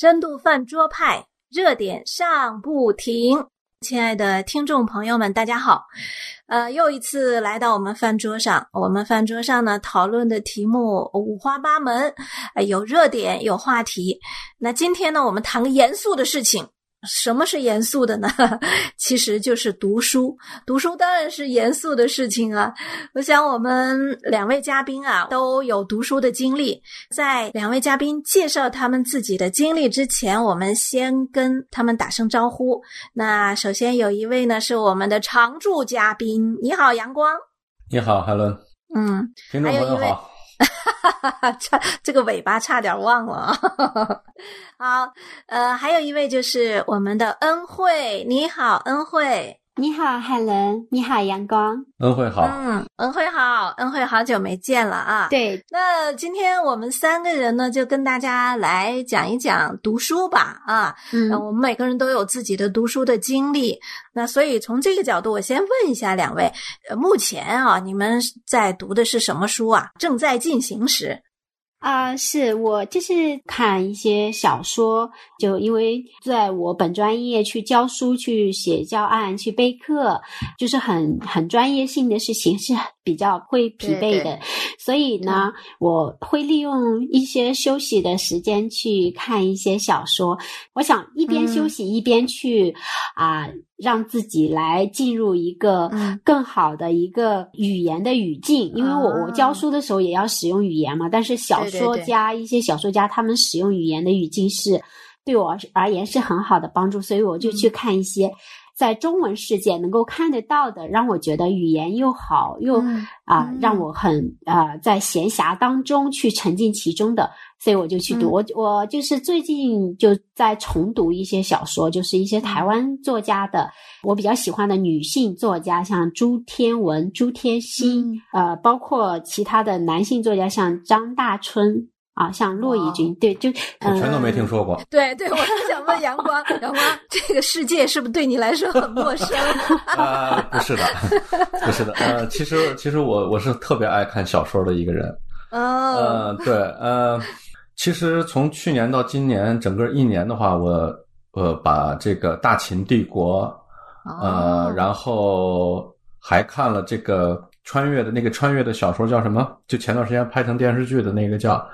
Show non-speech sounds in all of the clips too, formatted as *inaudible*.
深度饭桌派热点上不停，亲爱的听众朋友们，大家好。呃，又一次来到我们饭桌上，我们饭桌上呢讨论的题目五花八门，呃有热点，有话题。那今天呢，我们谈个严肃的事情。什么是严肃的呢？*laughs* 其实就是读书。读书当然是严肃的事情啊。我想我们两位嘉宾啊都有读书的经历。在两位嘉宾介绍他们自己的经历之前，我们先跟他们打声招呼。那首先有一位呢是我们的常驻嘉宾，你好，阳光。你好，海伦。嗯，听众朋友好。哈哈哈，差这个尾巴差点忘了。*laughs* 好，呃，还有一位就是我们的恩惠，你好，恩惠。你好，海伦。你好，阳光。恩惠好。嗯，恩惠好，恩惠好久没见了啊。对。那今天我们三个人呢，就跟大家来讲一讲读书吧。啊，嗯，我们每个人都有自己的读书的经历。那所以从这个角度，我先问一下两位，呃，目前啊，你们在读的是什么书啊？正在进行时。啊，是我就是看一些小说，就因为在我本专业去教书、去写教案、去备课，就是很很专业性的事情，是比较会疲惫的。所以呢，我会利用一些休息的时间去看一些小说。我想一边休息一边去啊。让自己来进入一个更好的一个语言的语境，因为我我教书的时候也要使用语言嘛。但是小说家一些小说家他们使用语言的语境是对我而言是很好的帮助，所以我就去看一些在中文世界能够看得到的，让我觉得语言又好又啊让我很啊在闲暇当中去沉浸其中的。所以我就去读，我我就是最近就在重读一些小说，就是一些台湾作家的，我比较喜欢的女性作家，像朱天文、朱天心，呃，包括其他的男性作家，像张大春啊，像骆以军，对，就我全都没听说过。对对，我是想问阳光，*laughs* 阳光，这个世界是不是对你来说很陌生？*laughs* 啊，不是的，不是的，呃，其实其实我我是特别爱看小说的一个人。哦，嗯，对，呃。其实从去年到今年，整个一年的话，我呃把这个《大秦帝国》，呃，然后还看了这个穿越的那个穿越的小说叫什么？就前段时间拍成电视剧的那个叫，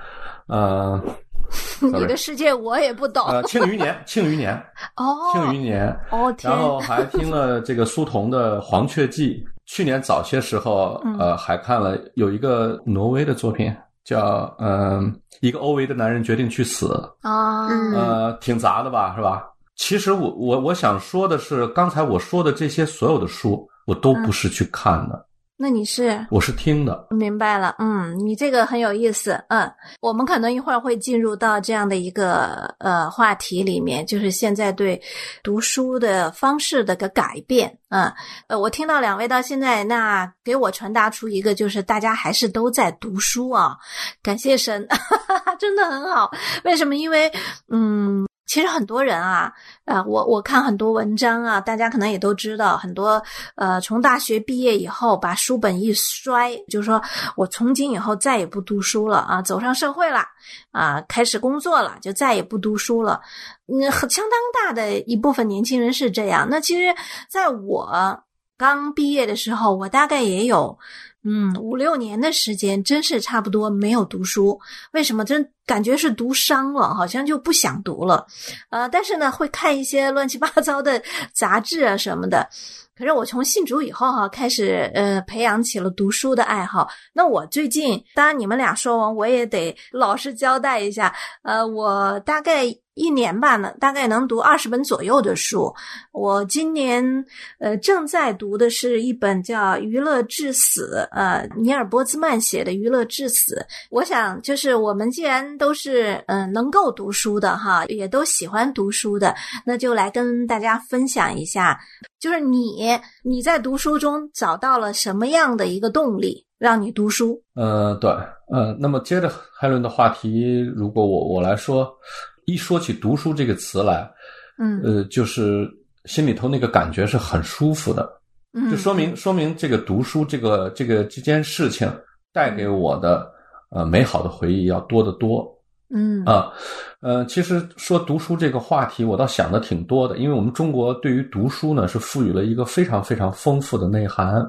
呃，*laughs* 你的世界我也不懂。呃，《庆余年》，*laughs*《庆余年》哦，《庆余年》哦，然后还听了这个苏童的《黄雀记》。*laughs* 去年早些时候，呃，还看了有一个挪威的作品。叫嗯，一个欧维的男人决定去死啊，呃，挺杂的吧，是吧？其实我我我想说的是，刚才我说的这些所有的书，我都不是去看的。那你是？我是听的。明白了，嗯，你这个很有意思，嗯，我们可能一会儿会进入到这样的一个呃话题里面，就是现在对读书的方式的个改变，嗯，呃，我听到两位到现在，那给我传达出一个就是大家还是都在读书啊，感谢神，*laughs* 真的很好。为什么？因为，嗯。其实很多人啊，呃，我我看很多文章啊，大家可能也都知道，很多呃，从大学毕业以后，把书本一摔，就是说我从今以后再也不读书了啊，走上社会了啊，开始工作了，就再也不读书了。嗯，很相当大的一部分年轻人是这样。那其实在我刚毕业的时候，我大概也有。嗯，五六年的时间，真是差不多没有读书。为什么？真感觉是读伤了，好像就不想读了。呃，但是呢，会看一些乱七八糟的杂志啊什么的。可是我从信主以后哈，开始呃培养起了读书的爱好。那我最近，当然你们俩说完，我也得老实交代一下。呃，我大概。一年吧，呢，大概能读二十本左右的书。我今年呃正在读的是一本叫《娱乐至死》，呃，尼尔波兹曼写的《娱乐至死》。我想，就是我们既然都是嗯能够读书的哈，也都喜欢读书的，那就来跟大家分享一下，就是你你在读书中找到了什么样的一个动力，让你读书？呃，对，呃，那么接着海伦的话题，如果我我来说。一说起读书这个词来，嗯，呃，就是心里头那个感觉是很舒服的，嗯，就说明说明这个读书这个这个这件事情带给我的呃美好的回忆要多得多，嗯。啊，呃，其实说读书这个话题，我倒想的挺多的，因为我们中国对于读书呢是赋予了一个非常非常丰富的内涵。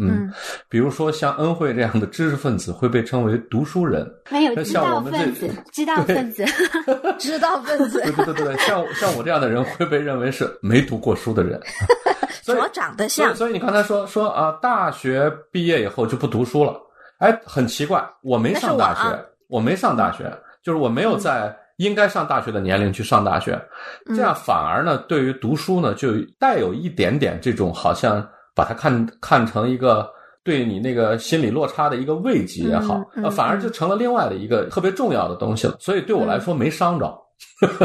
嗯，比如说像恩惠这样的知识分子会被称为读书人，没有知像我们道分子这，知道分子，知道分子。对 *laughs* 对对对，像像我这样的人会被认为是没读过书的人。*laughs* 所以所长得像，所以你刚才说说啊，大学毕业以后就不读书了，哎，很奇怪，我没上大学，我没上大学，就是我没有在应该上大学的年龄去上大学，嗯这样反而呢，对于读书呢，就带有一点点这种好像把它看看成一个。对你那个心理落差的一个慰藉也好，嗯嗯呃，反而就成了另外的一个特别重要的东西了。所以对我来说没伤着，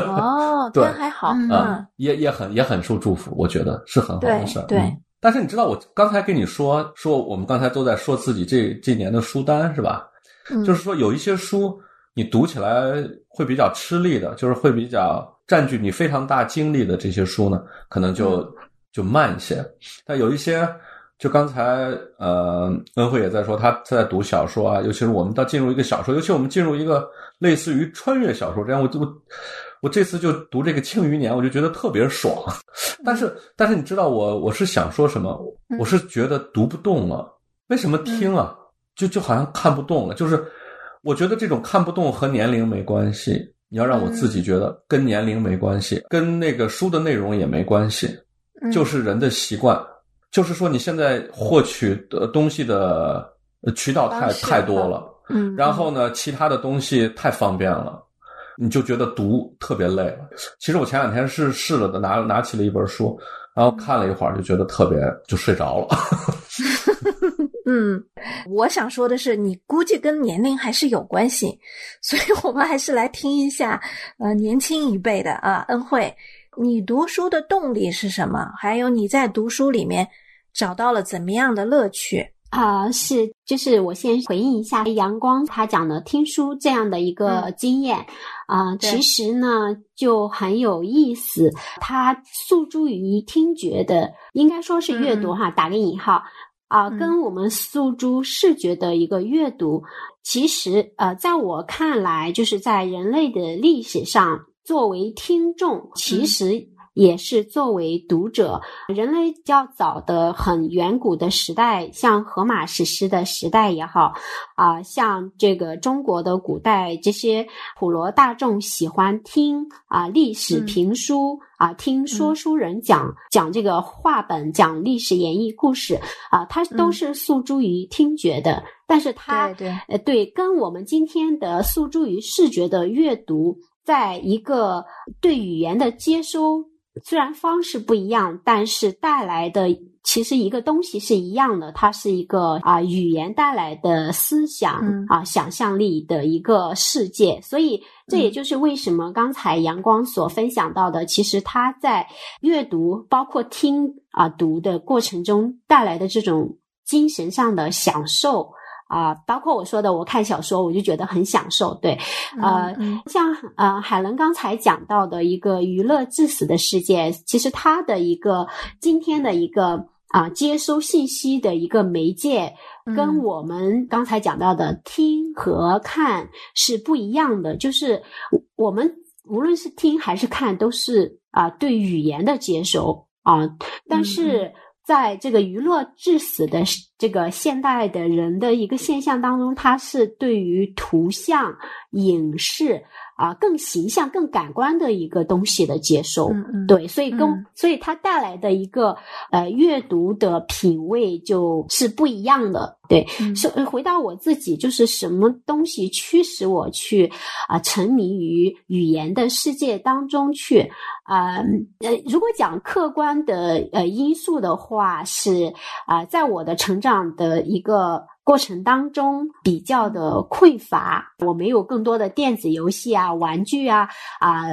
哦，*laughs* 对那还好，嗯啊、也也很也很受祝福，我觉得是很好的事儿。对嗯但是你知道，我刚才跟你说说，我们刚才都在说自己这这年的书单是吧？嗯就是说有一些书你读起来会比较吃力的，就是会比较占据你非常大精力的这些书呢，可能就、嗯就慢一些。但有一些，就刚才呃恩惠也在说，他他在读小说啊，尤其是我们到进入一个小说，尤其我们进入一个类似于穿越小说这样，我我我这次就读这个《庆余年》，我就觉得特别爽。但是但是你知道我我是想说什么？嗯我是觉得读不动了。为什么听啊？就就好像看不动了。就是我觉得这种看不动和年龄没关系。你要让我自己觉得跟年龄没关系，跟那个书的内容也没关系，嗯就是人的习惯。就是说你现在获取的东西的呃渠道太太多了，嗯，然后呢，其他的东西太方便了，你就觉得读特别累了。其实我前两天是试了的，拿拿起了一本书，然后看了一会儿，就觉得特别就睡着了。*laughs* 嗯，我想说的是，你估计跟年龄还是有关系，所以我们还是来听一下，呃，年轻一辈的啊，恩惠，你读书的动力是什么？还有你在读书里面找到了怎么样的乐趣？啊、是，就是我先回应一下阳光他讲的听书这样的一个嗯。经验啊、对。其实呢就很有意思，它诉诸于听觉的，应该说是阅读嗯。哈，打个引号。啊、嗯。跟我们诉诸视觉的一个阅读，其实呃，在我看来，就是在人类的历史上，作为听众，其嗯实。也是作为读者，人类较早的很远古的时代，像荷马史诗的时代也好，啊、像这个中国的古代这些普罗大众喜欢听啊、历史嗯评书啊、听说书人讲、讲这个话本、讲历史演绎故事啊、它都嗯。是诉诸于听觉的，但是它对对，呃，对，跟我们今天的诉诸于视觉的阅读，在一个对语言的接收，虽然方式不一样，但是带来的其实一个东西是一样的，它是一个啊、语言带来的思想嗯啊、想象力的一个世界，所以这也嗯就是为什么刚才阳光所分享到的，其实他在阅读包括听啊、读的过程中带来的这种精神上的享受。啊、包括我说的，我看小说我就觉得很享受。对，呃，嗯像呃海伦刚才讲到的一个娱乐致死的世界，其实它的一个今天的一个啊、接收信息的一个媒介，跟嗯我们刚才讲到的听和看是不一样的。就是我们无论是听还是看，都是啊、对语言的接收啊、但嗯是。在这个娱乐致死的这个现代的人的一个现象当中，他是对于图像、影视啊、更形象、更感官的一个东西的接收。嗯嗯，对，所以跟、嗯所以它带来的一个呃阅读的品味就是不一样的。对，嗯是呃回到我自己，就是什么东西驱使我去啊、沉迷于语言的世界当中去啊呃如果讲客观的呃因素的话，是啊、在我的成长的一个。过程当中比较的匮乏，我没有更多的电子游戏啊、玩具啊啊、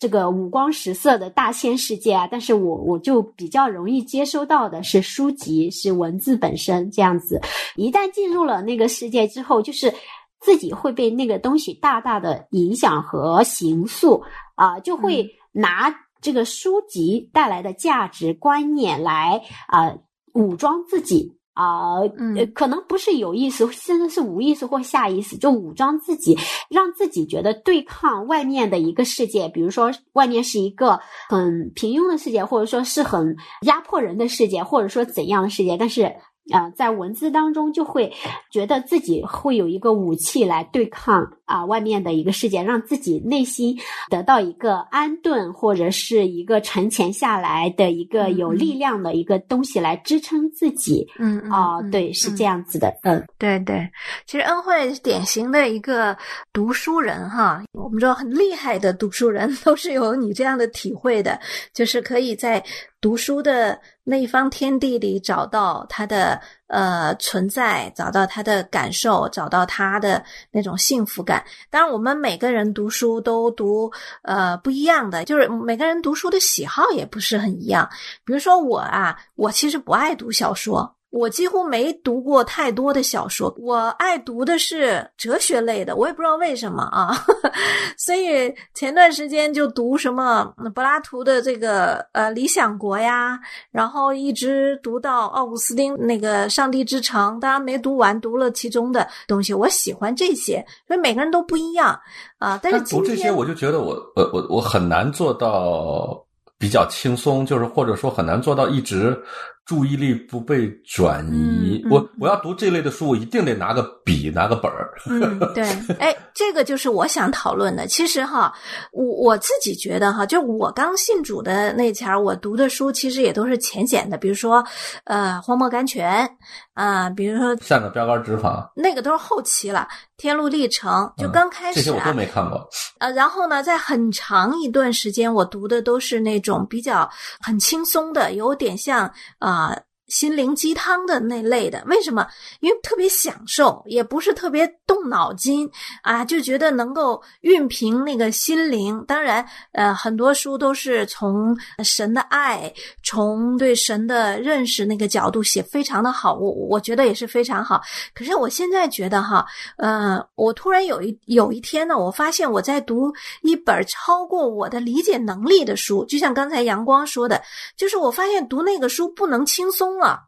这个五光十色的大千世界啊，但是我我就比较容易接收到的是书籍，是文字本身这样子。一旦进入了那个世界之后，就是自己会被那个东西大大的影响和形塑啊、就会拿这个书籍带来的价值观念来啊、武装自己。啊，呃，可能不是有意识，甚至是无意识或下意识，就武装自己，让自己觉得对抗外面的一个世界，比如说外面是一个很平庸的世界，或者说是很压迫人的世界，或者说怎样的世界，但是。啊，在文字当中就会觉得自己会有一个武器来对抗啊外面的一个世界，让自己内心得到一个安顿，或者是一个沉潜下来的一个有力量的一个东西来支撑自己。嗯啊，对，是这样子的。嗯，对对，其实恩惠是典型的一个读书人哈，我们知道很厉害的读书人 *laughs* 都是有你这样的体会的，就是可以在。读书的那一方天地里，找到他的呃存在，找到他的感受，找到他的那种幸福感。当然，我们每个人读书都读呃不一样的，就是每个人读书的喜好也不是很一样。比如说我啊，我其实不爱读小说。我几乎没读过太多的小说，我爱读的是哲学类的，我也不知道为什么啊。*laughs* 所以前段时间就读什么柏拉图的这个呃《理想国》呀，然后一直读到奥古斯丁那个《上帝之城》，当然没读完，读了其中的东西。我喜欢这些，所以每个人都不一样啊。但是读这些，我就觉得我我我我很难做到比较轻松，就是或者说很难做到一直。注意力不被转移，我我要读这类的书，我一定得拿个笔，*laughs* 拿个本儿。嗯，对，*laughs* 哎，这个就是我想讨论的。其实哈，我我自己觉得哈，就我刚信主的那前儿，我读的书其实也都是浅显的，比如说呃《荒漠甘泉》啊，比如说《像个标杆执法》，那个都是后期了，《天路历程》就刚开始，这些我都没看过。呃，然后呢，在很长一段时间，我读的都是那种比较很轻松的，有点像啊。啊，心灵鸡汤的那类的，为什么？因为特别享受，也不是特别动脑筋啊，就觉得能够熨平那个心灵。当然，呃，很多书都是从神的爱，从对神的认识那个角度写，非常的好。我我觉得也是非常好。可是我现在觉得哈，呃，我突然有一有一天呢，我发现我在读一本超过我的理解能力的书，就像刚才阳光说的，就是我发现读那个书不能轻松。了，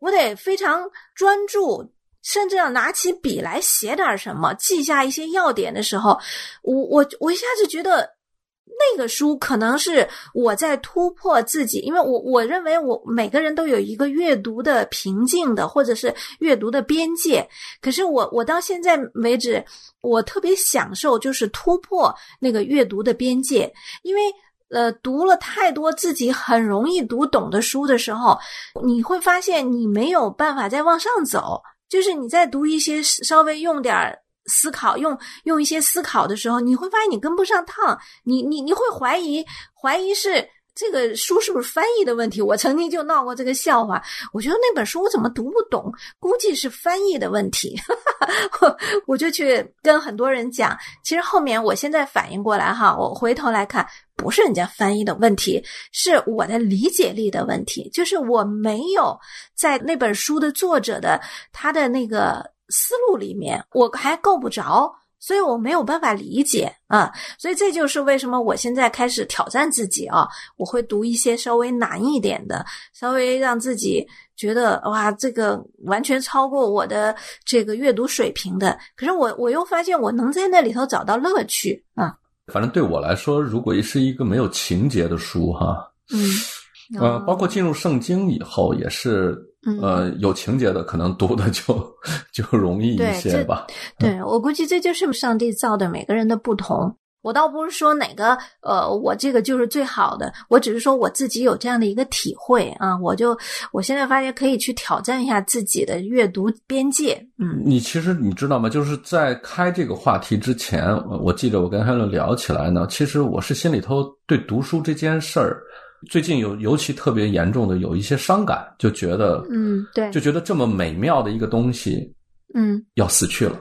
我得非常专注，甚至要拿起笔来写点什么，记下一些要点的时候，我我我一下子觉得那个书可能是我在突破自己，因为我我认为我每个人都有一个阅读的瓶颈的，或者是阅读的边界。可是我我到现在为止，我特别享受就是突破那个阅读的边界，因为。呃，读了太多自己很容易读懂的书的时候，你会发现你没有办法再往上走。就是你在读一些稍微用点思考、用用一些思考的时候，你会发现你跟不上趟，你你你会怀疑怀疑是。这个书是不是翻译的问题？我曾经就闹过这个笑话。我觉得那本书我怎么读不懂？估计是翻译的问题。我 *laughs* 我就去跟很多人讲。其实后面我现在反应过来哈，我回头来看，不是人家翻译的问题，是我的理解力的问题。就是我没有在那本书的作者的他的那个思路里面，我还够不着。所以我没有办法理解啊，所以这就是为什么我现在开始挑战自己啊，我会读一些稍微难一点的，稍微让自己觉得哇，这个完全超过我的这个阅读水平的。可是我我又发现我能在那里头找到乐趣啊。反正对我来说，如果是一个没有情节的书哈，嗯，呃，包括进入圣经以后也是。呃，有情节的可能读的就 *laughs* 就容易一些吧。对我估计这就是上帝造的每个人的不同。我倒不是说哪个呃，我这个就是最好的，我只是说我自己有这样的一个体会啊。我就我现在发现可以去挑战一下自己的阅读边界。嗯，你其实你知道吗？就是在开这个话题之前，我记得我跟 Helen 聊起来呢，其实我是心里头对读书这件事儿。最近有尤其特别严重的有一些伤感，就觉得，嗯，对，就觉得这么美妙的一个东西，嗯，要死去了。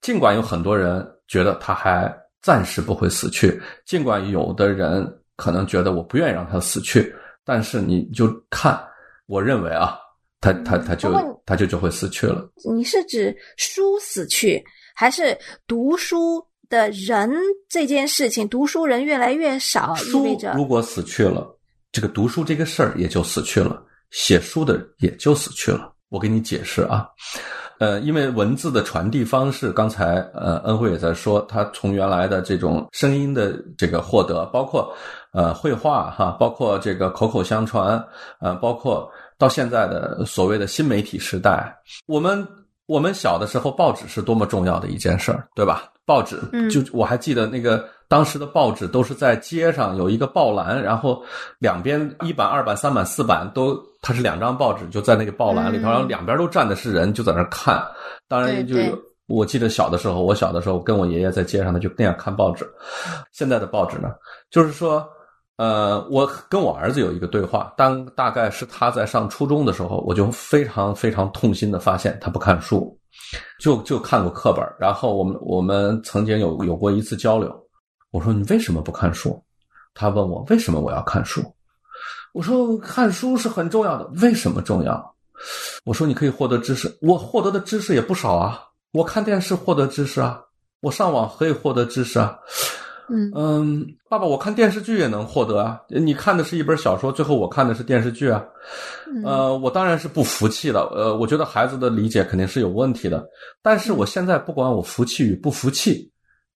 尽管有很多人觉得他还暂时不会死去，尽管有的人可能觉得我不愿意让他死去，但是你就看，我认为啊，他他他就他就就会死去了。你是指书死去，还是读书的人这件事情？读书人越来越少，意味着如果死去了。这个读书这个事儿也就死去了，写书的也就死去了。我给你解释啊。呃，因为文字的传递方式，刚才呃恩惠也在说，他从原来的这种声音的这个获得，包括呃绘画哈，包括这个口口相传，呃，包括到现在的所谓的新媒体时代，我们我们小的时候，报纸是多么重要的一件事儿，对吧？报纸，就我还记得那个当时的报纸都是在街上有一个报栏，然后两边一版、二版、三版、四版都。它是两张报纸，就在那个报栏里头，然后两边都站的是人，就在那看。当然，就我记得小的时候，我小的时候跟我爷爷在街上呢，就那样看报纸。现在的报纸呢，就是说，呃，我跟我儿子有一个对话，当大概是他在上初中的时候，我就非常非常痛心的发现他不看书，就就看过课本。然后我们我们曾经有有过一次交流，我说你为什么不看书？他问我为什么我要看书。我说看书是很重要的，为什么重要？我说你可以获得知识，我获得的知识也不少啊。我看电视获得知识啊，我上网可以获得知识啊。嗯嗯，爸爸，我看电视剧也能获得啊。你看的是一本小说，最后我看的是电视剧啊。呃，我当然是不服气了。呃，我觉得孩子的理解肯定是有问题的。但是我现在不管我服气与不服气，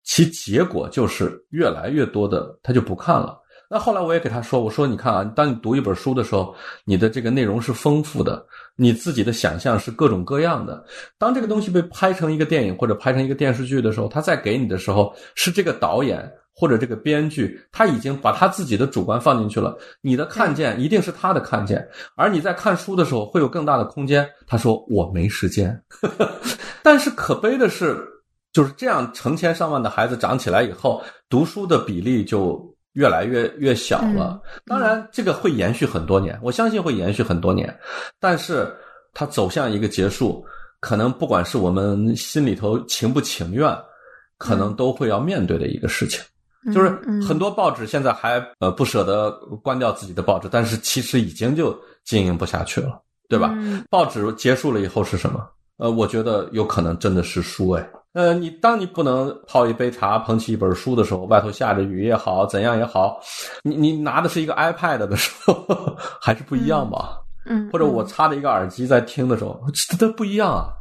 其结果就是越来越多的他就不看了。那后来我也给他说：“我说，你看啊，当你读一本书的时候，你的这个内容是丰富的，你自己的想象是各种各样的。当这个东西被拍成一个电影或者拍成一个电视剧的时候，他再给你的时候，是这个导演或者这个编剧他已经把他自己的主观放进去了。你的看见一定是他的看见，而你在看书的时候会有更大的空间。”他说：“我没时间。*laughs* ”但是可悲的是，就是这样成千上万的孩子长起来以后，读书的比例就。越来越越小了，当然这个会延续很多年，我相信会延续很多年，但是它走向一个结束，可能不管是我们心里头情不情愿，可能都会要面对的一个事情，就是很多报纸现在还呃不舍得关掉自己的报纸，但是其实已经就经营不下去了，对吧？报纸结束了以后是什么？呃，我觉得有可能真的是书哎。呃，你当你不能泡一杯茶、捧起一本书的时候，外头下着雨也好，怎样也好，你你拿的是一个 iPad 的时候，*laughs* 还是不一样吧？嗯，或者我插着一个耳机在听的时候，这都不一样啊。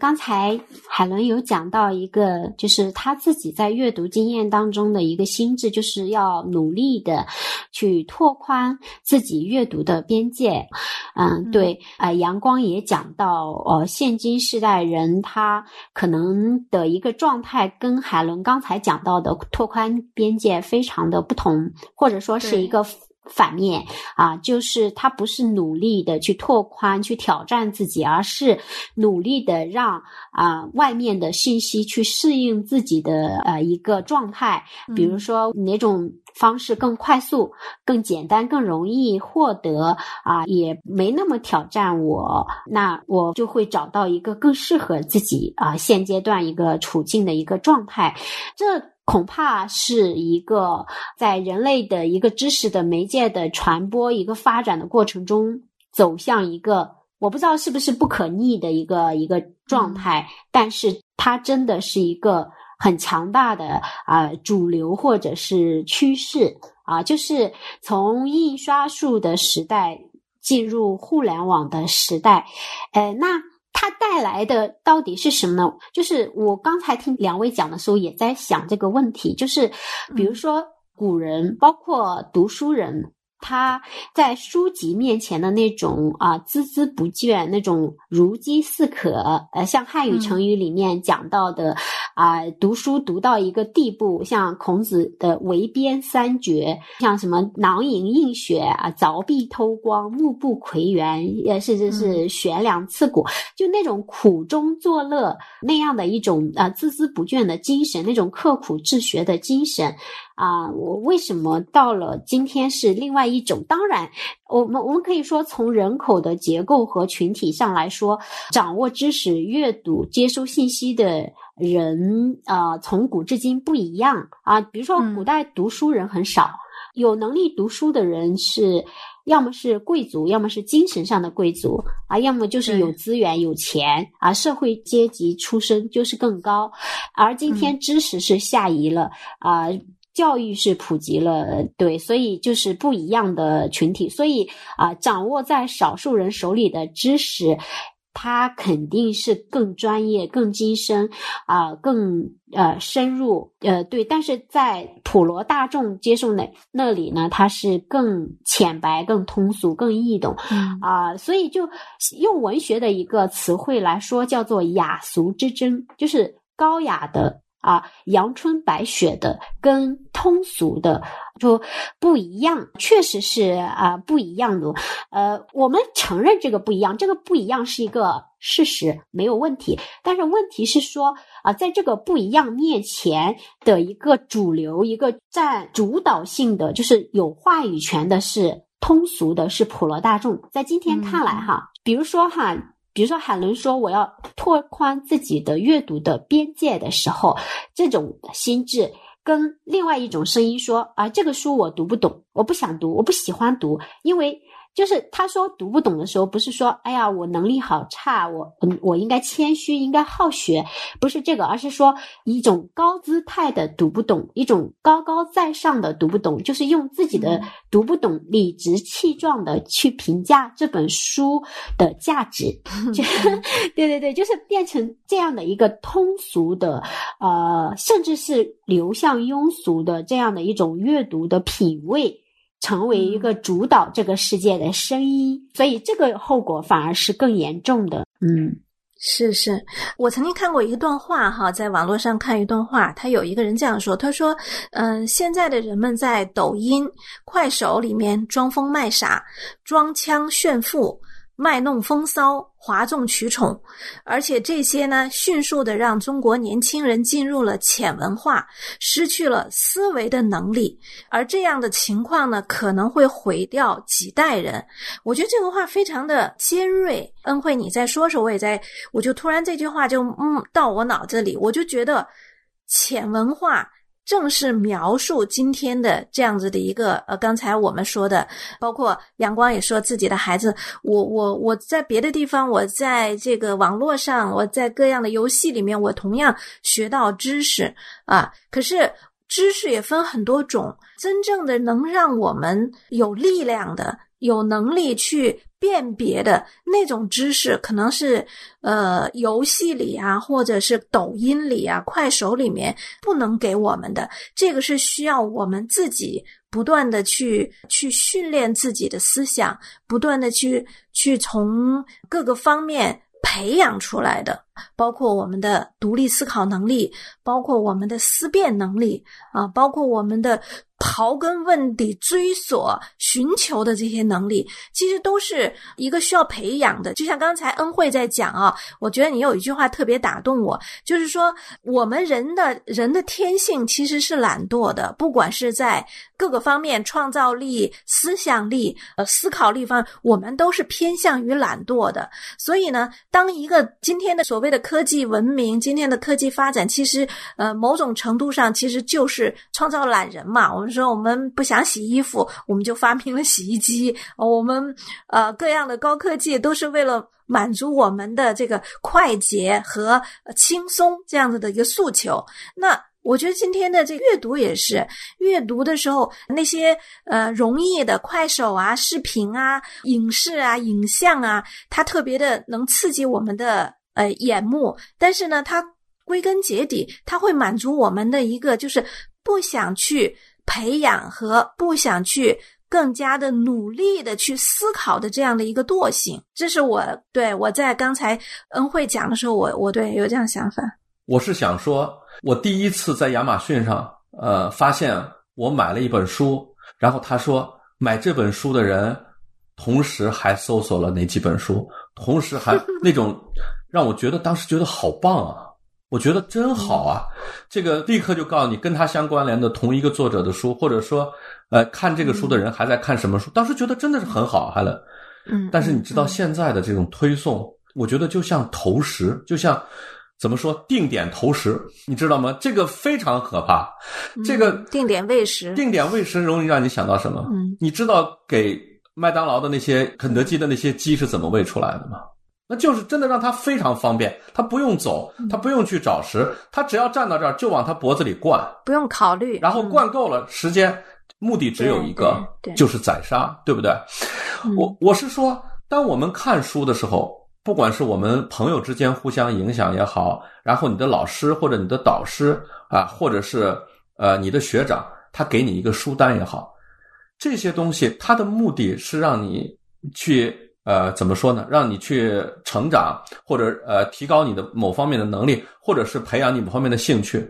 刚才海伦有讲到一个，就是他自己在阅读经验当中的一个心智，就是要努力的去拓宽自己阅读的边界。嗯，对，呃，阳光也讲到，呃，现今世代人他可能的一个状态跟海伦刚才讲到的拓宽边界非常的不同，或者说是一个。反面啊，就是他不是努力的去拓宽、去挑战自己，而是努力的让啊外面的信息去适应自己的呃一个状态。比如说哪种方式更快速、更简单、更容易获得啊，也没那么挑战我，那我就会找到一个更适合自己啊现阶段一个处境的一个状态。这。恐怕是一个在人类的一个知识的媒介的传播一个发展的过程中走向一个我不知道是不是不可逆的一个一个状态，但是它真的是一个很强大的啊主流或者是趋势啊，就是从印刷术的时代进入互联网的时代，呃，那。它带来的到底是什么呢？就是我刚才听两位讲的时候，也在想这个问题。就是比如说古人，包括读书人。他在书籍面前的那种啊孜孜不倦，那种如饥似渴，呃，像汉语成语里面讲到的啊，读书读到一个地步，像孔子的围边三绝，像什么囊萤映雪啊，凿壁偷光，目不窥园，呃，甚至是悬梁刺股，就那种苦中作乐那样的一种啊孜孜不倦的精神，那种刻苦治学的精神。啊，我为什么到了今天是另外一种？当然，我们我们可以说，从人口的结构和群体上来说，掌握知识、阅读、接收信息的人，啊，从古至今不一样啊。比如说，古代读书人很少，有能力读书的人是要么是贵族，要么是精神上的贵族啊，要么就是有资源、有钱啊，社会阶级出身就是更高。而今天知识是下移了啊。教育是普及了，对，所以就是不一样的群体，所以啊，掌握在少数人手里的知识，它肯定是更专业、更精深啊、更呃深入呃对，但是在普罗大众接受那那里呢，它是更浅白、更通俗、更易懂。嗯。啊、所以就用文学的一个词汇来说，叫做雅俗之争，就是高雅的啊，阳春白雪的跟通俗的就不一样，确实是啊、不一样的。呃，我们承认这个不一样，这个不一样是一个事实，没有问题。但是问题是说啊、在这个不一样面前的一个主流，一个占主导性的，就是有话语权的是通俗的，是普罗大众。在今天看来，哈，比如说哈。比如说，海伦说我要拓宽自己的阅读的边界的时候，这种心智跟另外一种声音说啊，这个书我读不懂，我不想读，我不喜欢读，因为就是他说读不懂的时候，不是说哎呀我能力好差，我嗯我应该谦虚，应该好学，不是这个，而是说一种高姿态的读不懂，一种高高在上的读不懂，就是用自己的读不懂理直气壮的去评价这本书的价值，*laughs* 就 *laughs* 对对对，就是变成这样的一个通俗的，呃，甚至是流向庸俗的这样的一种阅读的品味。成为一个主导这个世界的声音，所以这个后果反而是更严重的。嗯是是，我曾经看过一段话哈，在网络上看一段话，他有一个人这样说，他说：“嗯、现在的人们在抖音、快手里面装疯卖傻、装腔炫富、卖弄风骚、哗众取宠，而且这些呢，迅速的让中国年轻人进入了浅文化，失去了思维的能力，而这样的情况呢，可能会毁掉几代人。”我觉得这个话非常的尖锐。恩惠，你再说说，我也在，我就突然这句话就嗯到我脑子里，我就觉得浅文化正是描述今天的这样子的一个呃，刚才我们说的，包括阳光也说自己的孩子，我我我在别的地方，我在这个网络上，我在各样的游戏里面，我同样学到知识啊，可是。知识也分很多种，真正的能让我们有力量的、有能力去辨别的那种知识，可能是呃游戏里啊，或者是抖音里啊、快手里面不能给我们的。这个是需要我们自己不断的去去训练自己的思想，不断的去去从各个方面培养出来的，包括我们的独立思考能力，包括我们的思辨能力啊，包括我们的刨根问底、追索、寻求的这些能力，其实都是一个需要培养的。就像刚才恩惠在讲啊，我觉得你有一句话特别打动我，就是说我们人的人的天性其实是懒惰的，不管是在各个方面，创造力、思想力、呃思考力方，我们都是偏向于懒惰的。所以呢，当一个今天的所所谓的科技文明，今天的科技发展，其实呃某种程度上其实就是创造懒人嘛。我们说我们不想洗衣服，我们就发明了洗衣机。我们呃各样的高科技都是为了满足我们的这个快捷和轻松这样子的一个诉求。那我觉得今天的这阅读也是，阅读的时候那些呃容易的快手啊、视频啊、影视啊、影像啊，它特别的能刺激我们的呃眼目，但是呢，它归根结底，它会满足我们的一个就是不想去培养和不想去更加的努力的去思考的这样的一个惰性。这是我对我在刚才恩惠讲的时候，我我对有这样想法。我是想说，我第一次在亚马逊上，呃，发现我买了一本书，然后他说买这本书的人，同时还搜索了哪几本书，同时还 *laughs* 那种让我觉得当时觉得好棒啊，我觉得真好啊，这个立刻就告诉你跟他相关联的同一个作者的书，或者说，呃，看这个书的人还在看什么书，当时觉得真的是很好，还了。嗯，但是你知道嗯现在的这种推送，我觉得就像投食，就像怎么说定点投食，你知道吗？这个非常可怕。这个嗯定点喂食，定点喂食容易让你想到什么？嗯你知道给麦当劳的那些、肯德基的那些鸡是怎么喂出来的吗？那就是真的让他非常方便，他不用走，他不用去找食，他只要站到这儿就往他脖子里灌，不用考虑，然后嗯。灌够了时间，目的只有一个就是宰杀，对不对？嗯。我我是说，当我们看书的时候，不管是我们朋友之间互相影响也好，然后你的老师或者你的导师啊，或者是呃你的学长，他给你一个书单也好，这些东西它的目的是让你去呃怎么说呢？让你去成长，或者呃提高你的某方面的能力，或者是培养你某方面的兴趣。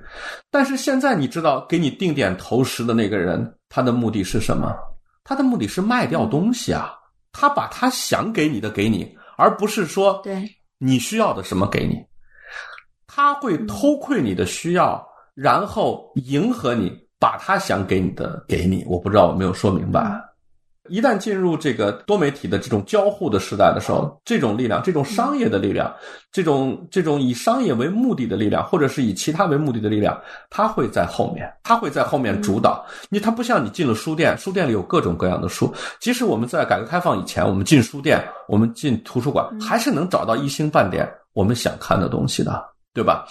但是现在你知道，给你定点投食的那个人，他的目的是什么？他的目的是卖掉东西啊，他把他想给你的给你。而不是说，对你需要的什么给你，他会偷窥你的需要，然后迎合你，把他想给你的给你。我不知道我没有说明白。一旦进入这个多媒体的这种交互的时代的时候，这种力量，这种商业的力量，这种这种以商业为目的的力量，或者是以其他为目的的力量，它会在后面，它会在后面主导。你它不像你进了书店，书店里有各种各样的书。即使我们在改革开放以前，我们进书店，我们进图书馆，还是能找到一星半点我们想看的东西的，对吧？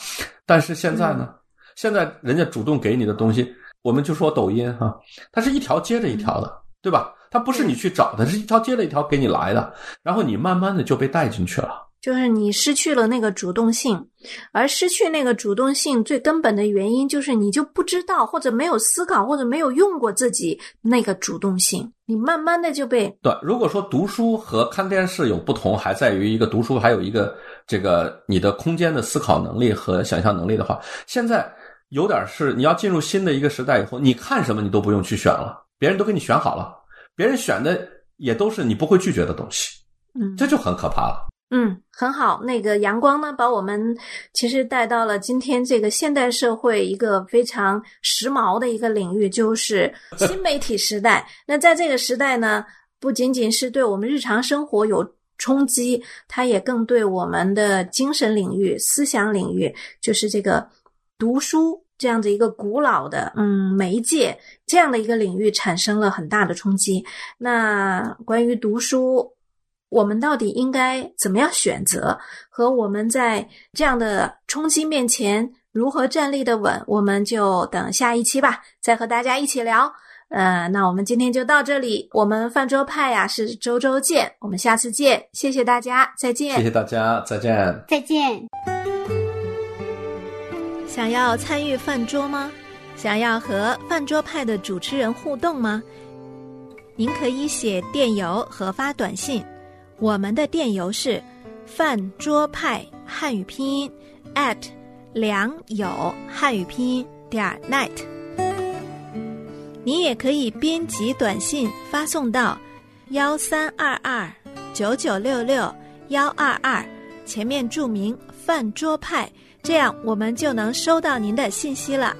但是现在呢，现在人家主动给你的东西，我们就说抖音哈，它是一条接着一条的，对吧？它不是你去找的，是一条接了一条给你来的，然后你慢慢的就被带进去了。就是你失去了那个主动性，而失去那个主动性最根本的原因就是你就不知道，或者没有思考，或者没有用过自己那个主动性，你慢慢的就被对。如果说读书和看电视有不同，还在于一个读书还有一个这个你的空间的思考能力和想象能力的话，现在有点是你要进入新的一个时代以后，你看什么你都不用去选了，别人都给你选好了。别人选的也都是你不会拒绝的东西，嗯，这就很可怕了。嗯，很好。那个阳光呢，把我们其实带到了今天这个现代社会一个非常时髦的一个领域，就是新媒体时代。*laughs* 那在这个时代呢，不仅仅是对我们日常生活有冲击，它也更对我们的精神领域、思想领域，就是这个读书。这样的一个古老的嗯媒介，这样的一个领域产生了很大的冲击。那关于读书，我们到底应该怎么样选择？和我们在这样的冲击面前如何站立的稳？我们就等下一期吧，再和大家一起聊。呃，那我们今天就到这里。我们饭桌派呀是周周见，我们下次见。谢谢大家，再见。谢谢大家，再见。再见。想要参与饭桌吗？想要和饭桌派的主持人互动吗？您可以写电邮和发短信，我们的电邮是饭桌派汉语拼音 at 良友汉语拼音点 net。你也可以编辑短信发送到幺三二二九九六六幺二二，前面注明饭桌派。这样，我们就能收到您的信息了。